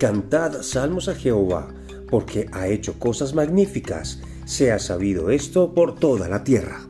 Cantad salmos a Jehová, porque ha hecho cosas magníficas. Sea sabido esto por toda la tierra.